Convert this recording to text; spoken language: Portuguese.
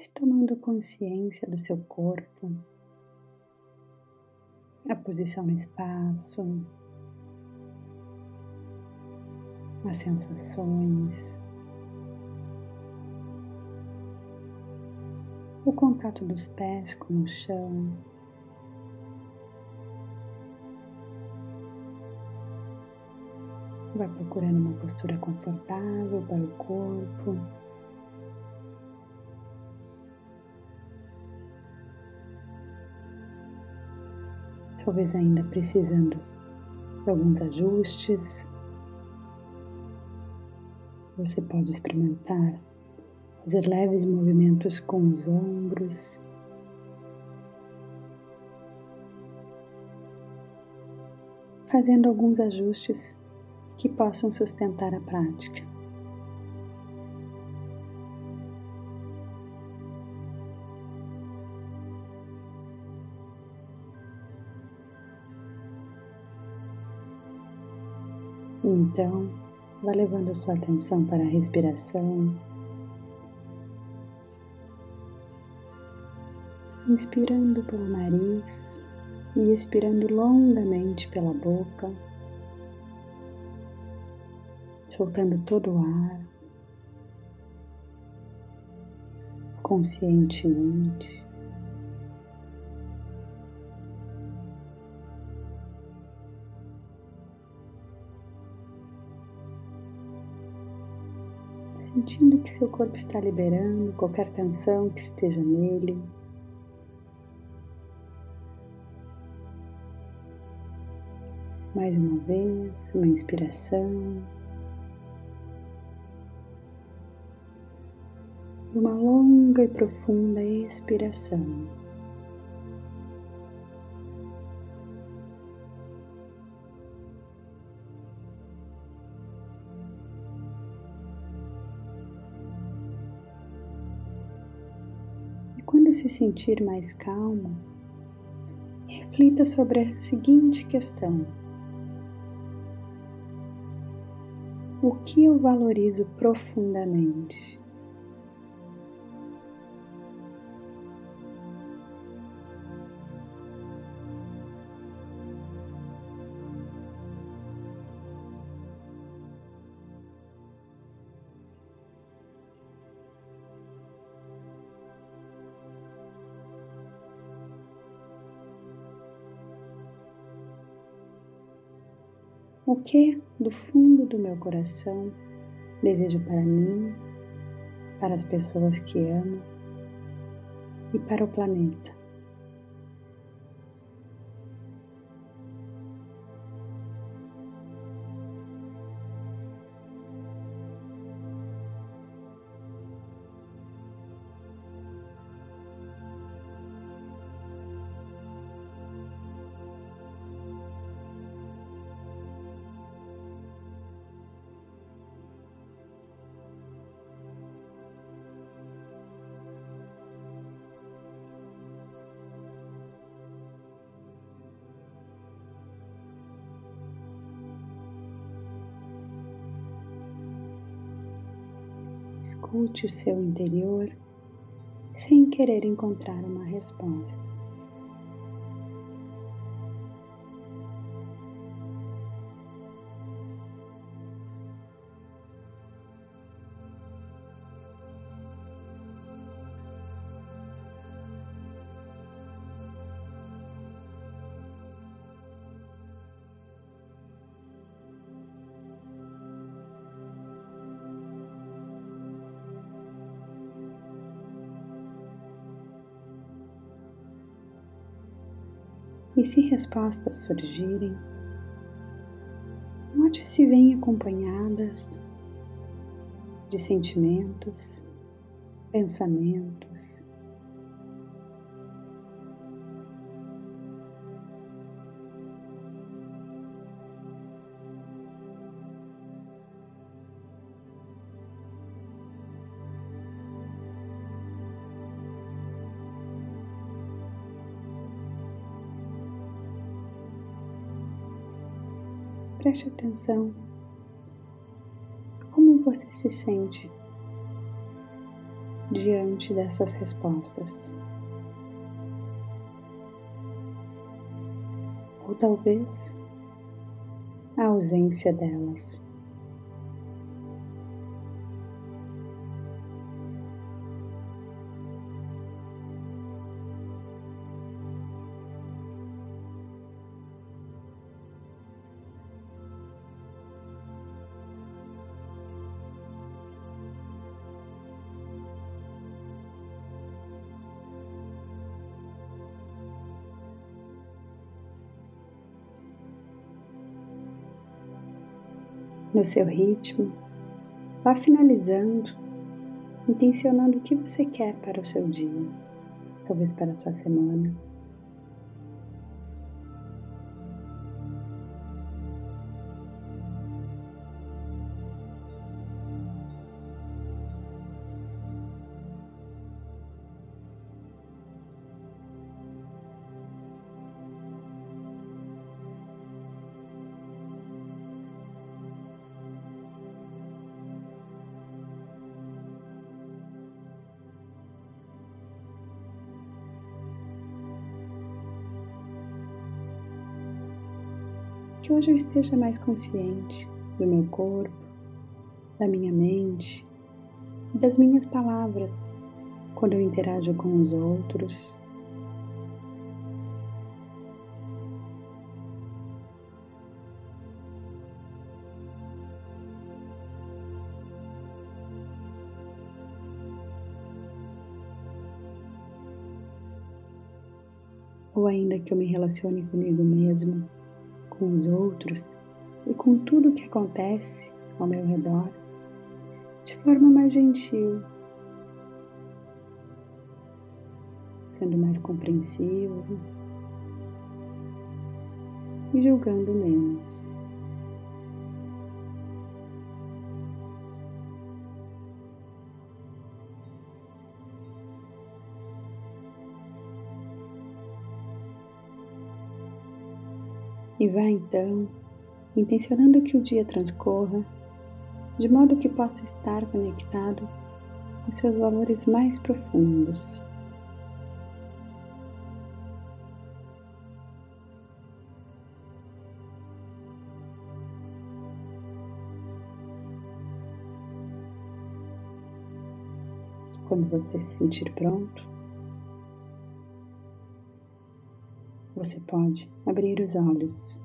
Comece tomando consciência do seu corpo, a posição no espaço, as sensações, o contato dos pés com o chão. Vai procurando uma postura confortável para o corpo. Talvez ainda precisando de alguns ajustes. Você pode experimentar fazer leves movimentos com os ombros. Fazendo alguns ajustes que possam sustentar a prática. Então, vá levando a sua atenção para a respiração. Inspirando pelo nariz e expirando longamente pela boca soltando todo o ar conscientemente. Sentindo que seu corpo está liberando qualquer tensão que esteja nele. Mais uma vez, uma inspiração. e uma longa e profunda expiração. Quando se sentir mais calmo, reflita sobre a seguinte questão: O que eu valorizo profundamente? O que do fundo do meu coração desejo para mim, para as pessoas que amo e para o planeta. Escute o seu interior sem querer encontrar uma resposta. E se respostas surgirem, note se vêm acompanhadas de sentimentos, pensamentos, Preste atenção a como você se sente diante dessas respostas. Ou talvez a ausência delas. No seu ritmo, vá finalizando, intencionando o que você quer para o seu dia, talvez para a sua semana. Que hoje eu esteja mais consciente do meu corpo, da minha mente e das minhas palavras quando eu interajo com os outros. Ou ainda que eu me relacione comigo mesmo com os outros e com tudo o que acontece ao meu redor de forma mais gentil, sendo mais compreensivo e julgando menos. E vá então, intencionando que o dia transcorra, de modo que possa estar conectado com seus valores mais profundos. Quando você se sentir pronto, você pode abrir os olhos.